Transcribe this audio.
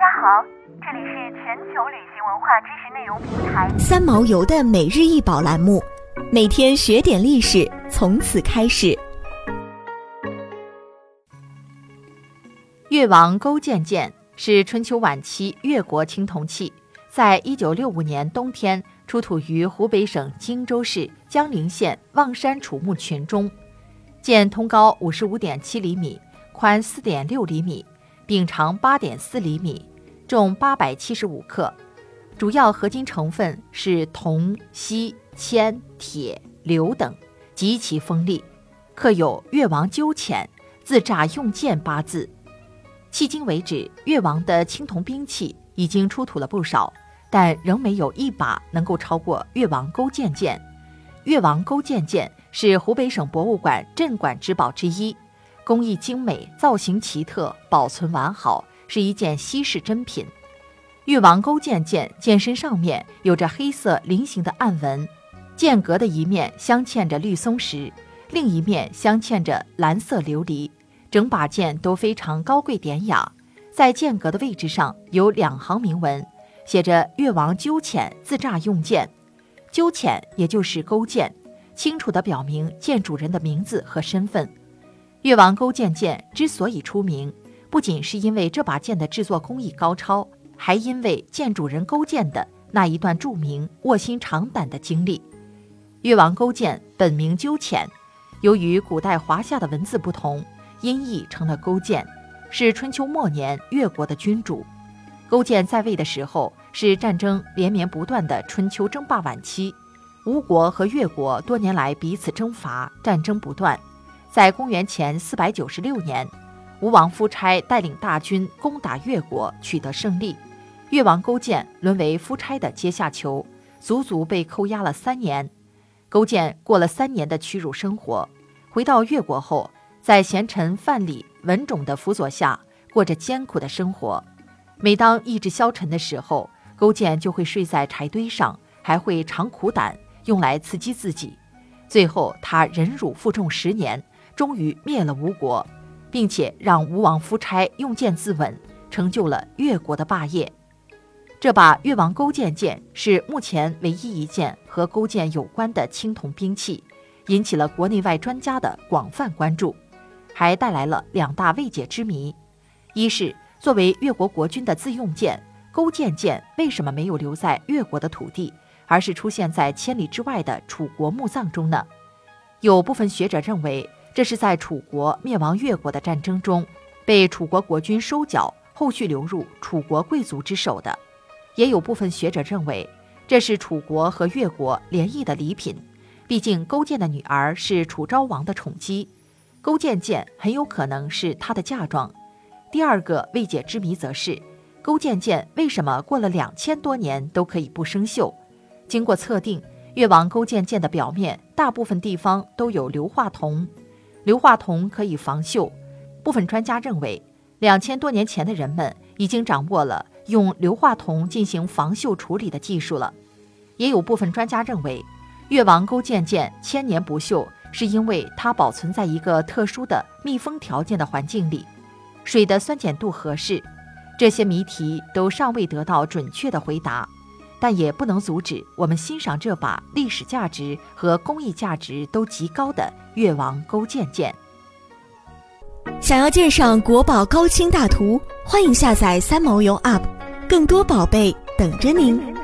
家好，这里是全球旅行文化知识内容平台三毛游的每日一宝栏目，每天学点历史，从此开始。越王勾践剑是春秋晚期越国青铜器，在一九六五年冬天出土于湖北省荆州市江陵县望山楚墓群中。剑通高五十五点七厘米，宽四点六厘米，柄长八点四厘米，重八百七十五克。主要合金成分是铜、锡、铅、铁、硫等，极其锋利，刻有“越王纠浅，自诈用剑”八字。迄今为止，越王的青铜兵器已经出土了不少，但仍没有一把能够超过越王勾践剑。越王勾践剑是湖北省博物馆镇馆之宝之一，工艺精美，造型奇特，保存完好，是一件稀世珍品。越王勾践剑剑身上面有着黑色菱形的暗纹，剑格的一面镶嵌着绿松石，另一面镶嵌着蓝色琉璃。整把剑都非常高贵典雅，在剑格的位置上有两行铭文，写着“越王纠浅自诈用剑”，纠浅也就是勾践，清楚地表明剑主人的名字和身份。越王勾践剑之所以出名，不仅是因为这把剑的制作工艺高超，还因为剑主人勾践的那一段著名卧薪尝胆的经历。越王勾践本名鸠浅，由于古代华夏的文字不同。音译成了勾践，是春秋末年越国的君主。勾践在位的时候是战争连绵不断的春秋争霸晚期，吴国和越国多年来彼此征伐，战争不断。在公元前四百九十六年，吴王夫差带领大军攻打越国，取得胜利。越王勾践沦为夫差的阶下囚，足足被扣押了三年。勾践过了三年的屈辱生活，回到越国后。在贤臣范蠡、文种的辅佐下，过着艰苦的生活。每当意志消沉的时候，勾践就会睡在柴堆上，还会尝苦胆，用来刺激自己。最后，他忍辱负重十年，终于灭了吴国，并且让吴王夫差用剑自刎，成就了越国的霸业。这把越王勾践剑是目前唯一一件和勾践有关的青铜兵器，引起了国内外专家的广泛关注。还带来了两大未解之谜：一是作为越国国君的自用剑勾践剑为什么没有留在越国的土地，而是出现在千里之外的楚国墓葬中呢？有部分学者认为，这是在楚国灭亡越国的战争中，被楚国国君收缴，后续流入楚国贵族之手的；也有部分学者认为，这是楚国和越国联谊的礼品，毕竟勾践的女儿是楚昭王的宠姬。勾践剑很有可能是他的嫁妆。第二个未解之谜则是，勾践剑为什么过了两千多年都可以不生锈？经过测定，越王勾践剑的表面大部分地方都有硫化铜，硫化铜可以防锈。部分专家认为，两千多年前的人们已经掌握了用硫化铜进行防锈处理的技术了。也有部分专家认为，越王勾践剑千年不锈。是因为它保存在一个特殊的密封条件的环境里，水的酸碱度合适。这些谜题都尚未得到准确的回答，但也不能阻止我们欣赏这把历史价值和工艺价值都极高的越王勾践剑。想要鉴赏国宝高清大图，欢迎下载三毛游 App，更多宝贝等着您。